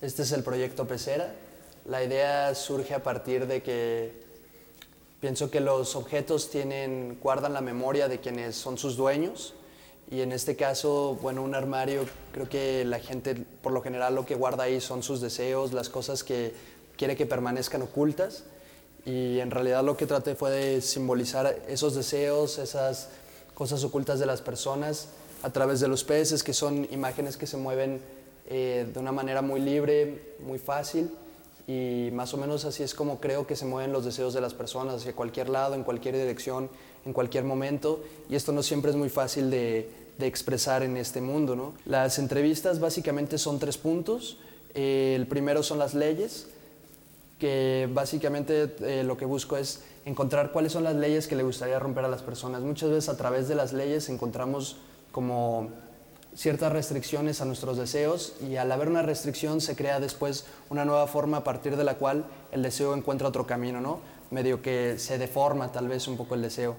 Este es el proyecto Pecera. La idea surge a partir de que pienso que los objetos tienen, guardan la memoria de quienes son sus dueños y en este caso, bueno, un armario, creo que la gente por lo general lo que guarda ahí son sus deseos, las cosas que quiere que permanezcan ocultas y en realidad lo que traté fue de simbolizar esos deseos, esas cosas ocultas de las personas a través de los peces, que son imágenes que se mueven eh, de una manera muy libre, muy fácil y más o menos así es como creo que se mueven los deseos de las personas, hacia cualquier lado, en cualquier dirección, en cualquier momento y esto no siempre es muy fácil de, de expresar en este mundo. ¿no? Las entrevistas básicamente son tres puntos. Eh, el primero son las leyes, que básicamente eh, lo que busco es encontrar cuáles son las leyes que le gustaría romper a las personas. Muchas veces a través de las leyes encontramos como ciertas restricciones a nuestros deseos y al haber una restricción se crea después una nueva forma a partir de la cual el deseo encuentra otro camino, ¿no? Medio que se deforma tal vez un poco el deseo.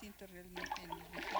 Siento realmente energía.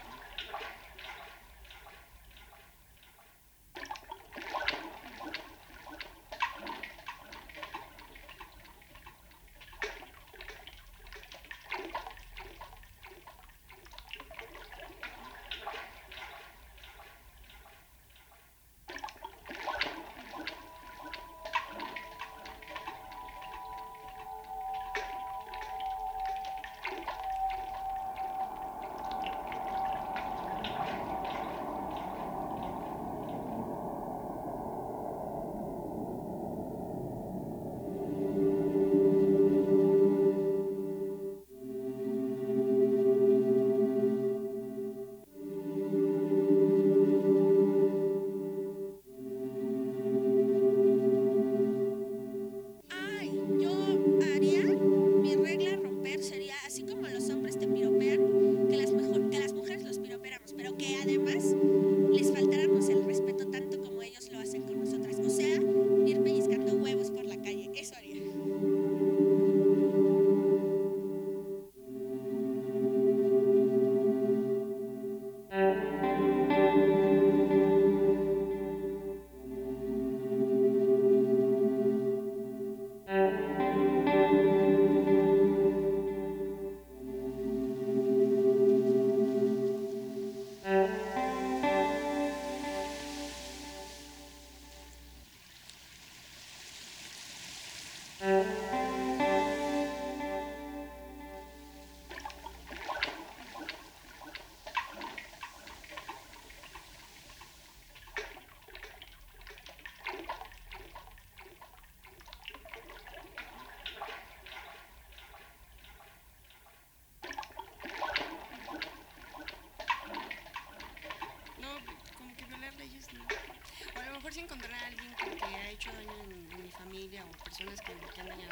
que,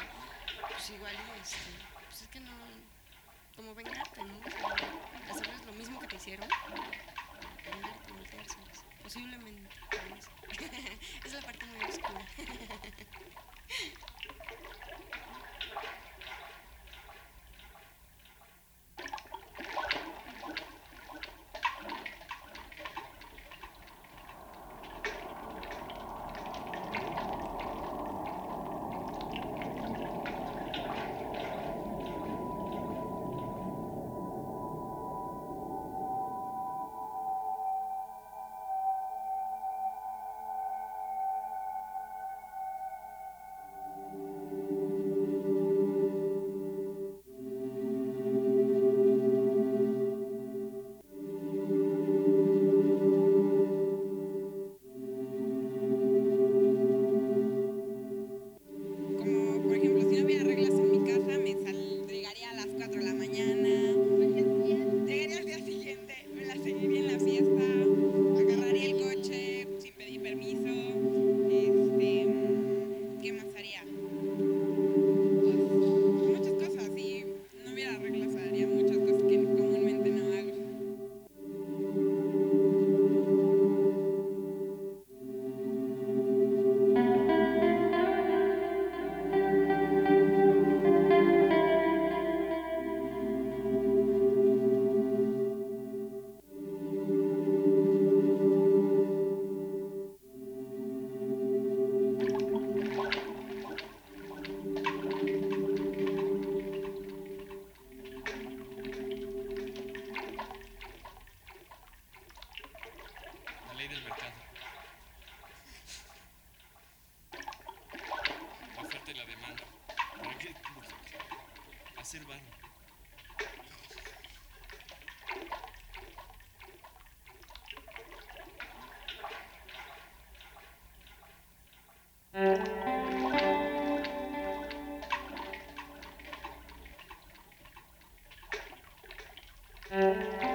pues igual este, pues es que no, como vengarte, ¿no? hacerles lo mismo que te hicieron, vengarte, volteárselas, posiblemente. es la parte muy oscura. Llegar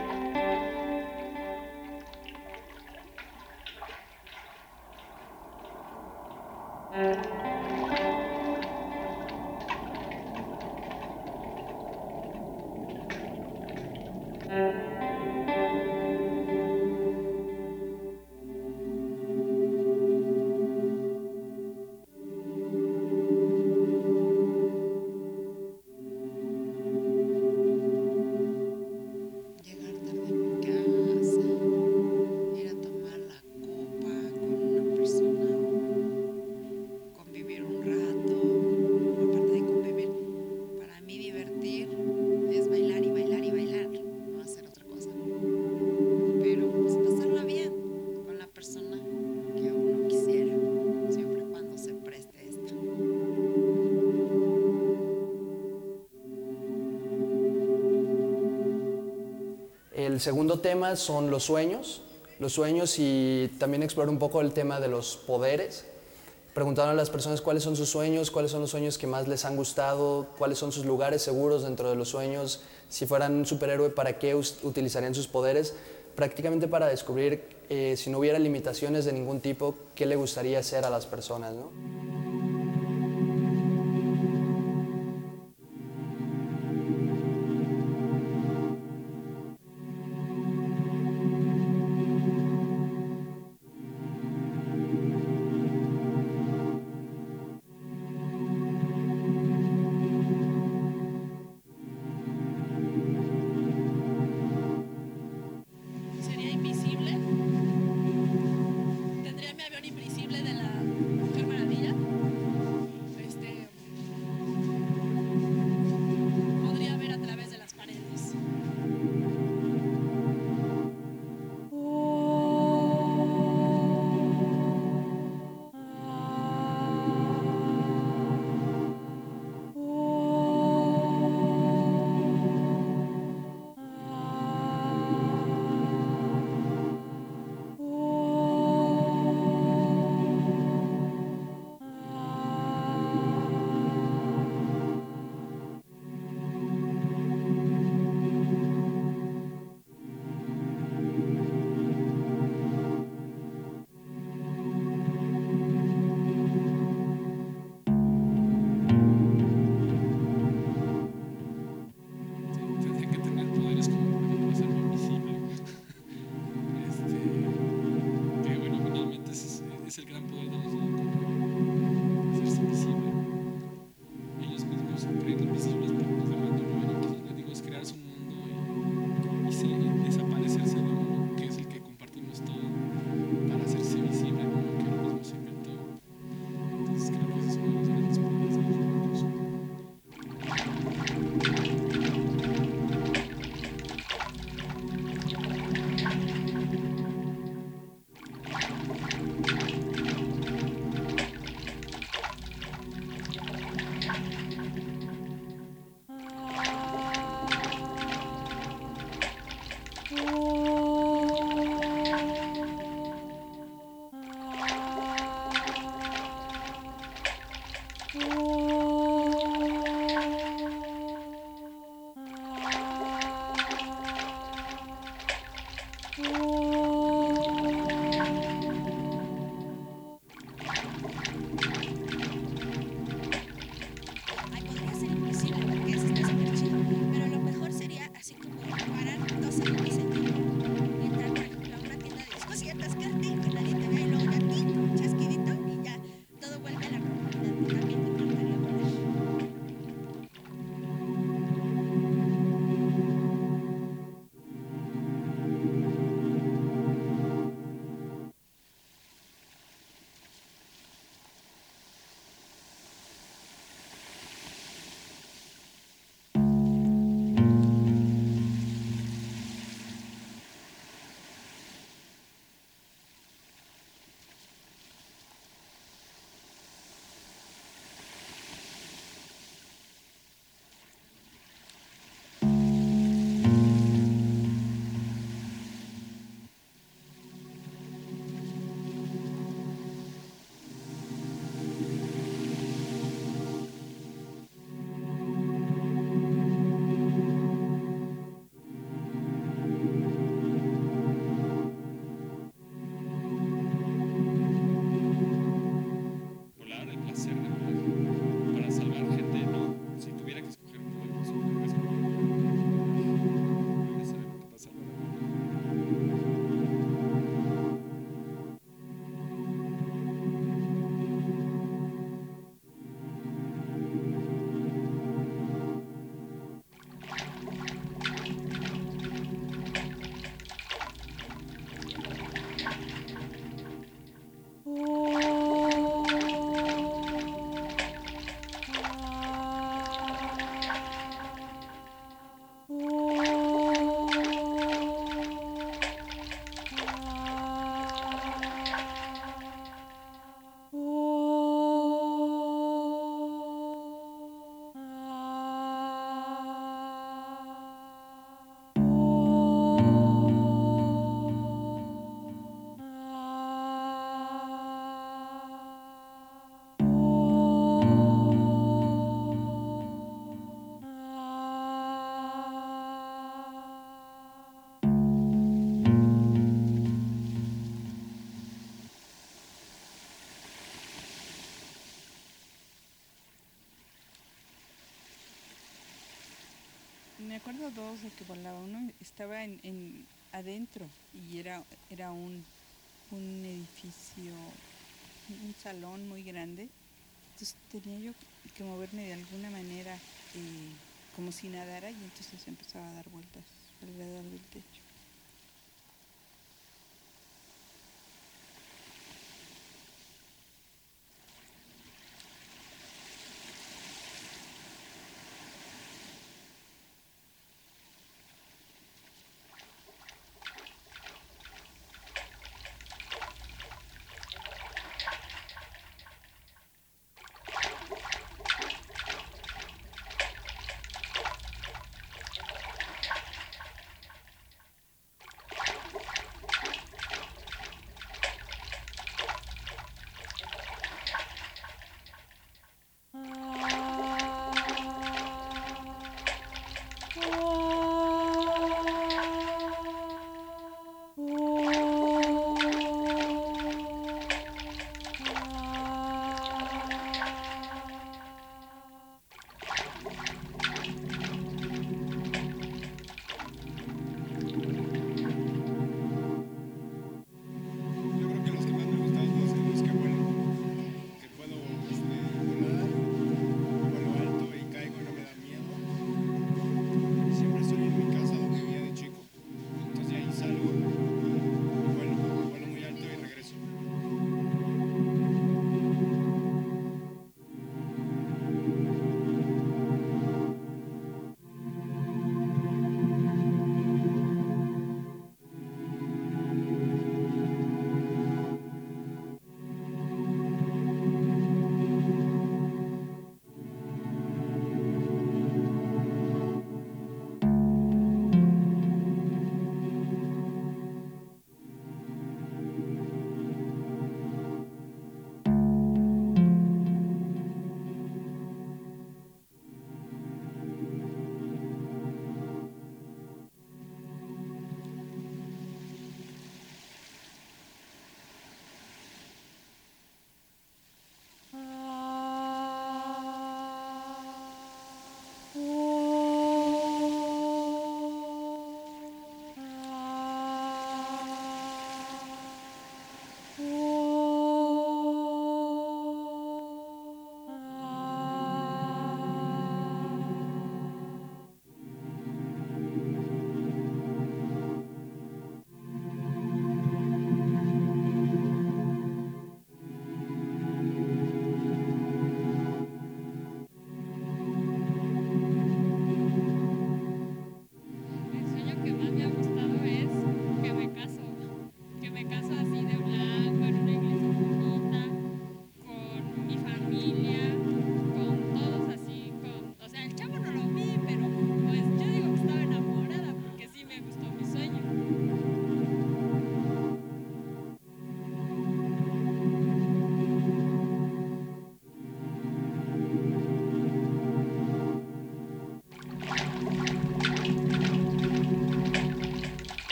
segundo tema son los sueños, los sueños y también explorar un poco el tema de los poderes. Preguntaron a las personas cuáles son sus sueños, cuáles son los sueños que más les han gustado, cuáles son sus lugares seguros dentro de los sueños, si fueran un superhéroe, para qué utilizarían sus poderes, prácticamente para descubrir eh, si no hubiera limitaciones de ningún tipo, qué le gustaría hacer a las personas. ¿no? Dos de que volaba. Uno estaba en, en adentro y era, era un, un edificio, un salón muy grande. Entonces tenía yo que moverme de alguna manera eh, como si nadara y entonces empezaba a dar vueltas alrededor del techo.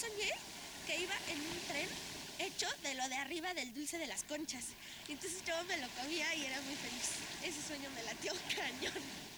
soñé que iba en un tren hecho de lo de arriba del dulce de las conchas. Entonces yo me lo comía y era muy feliz. Ese sueño me latió cañón.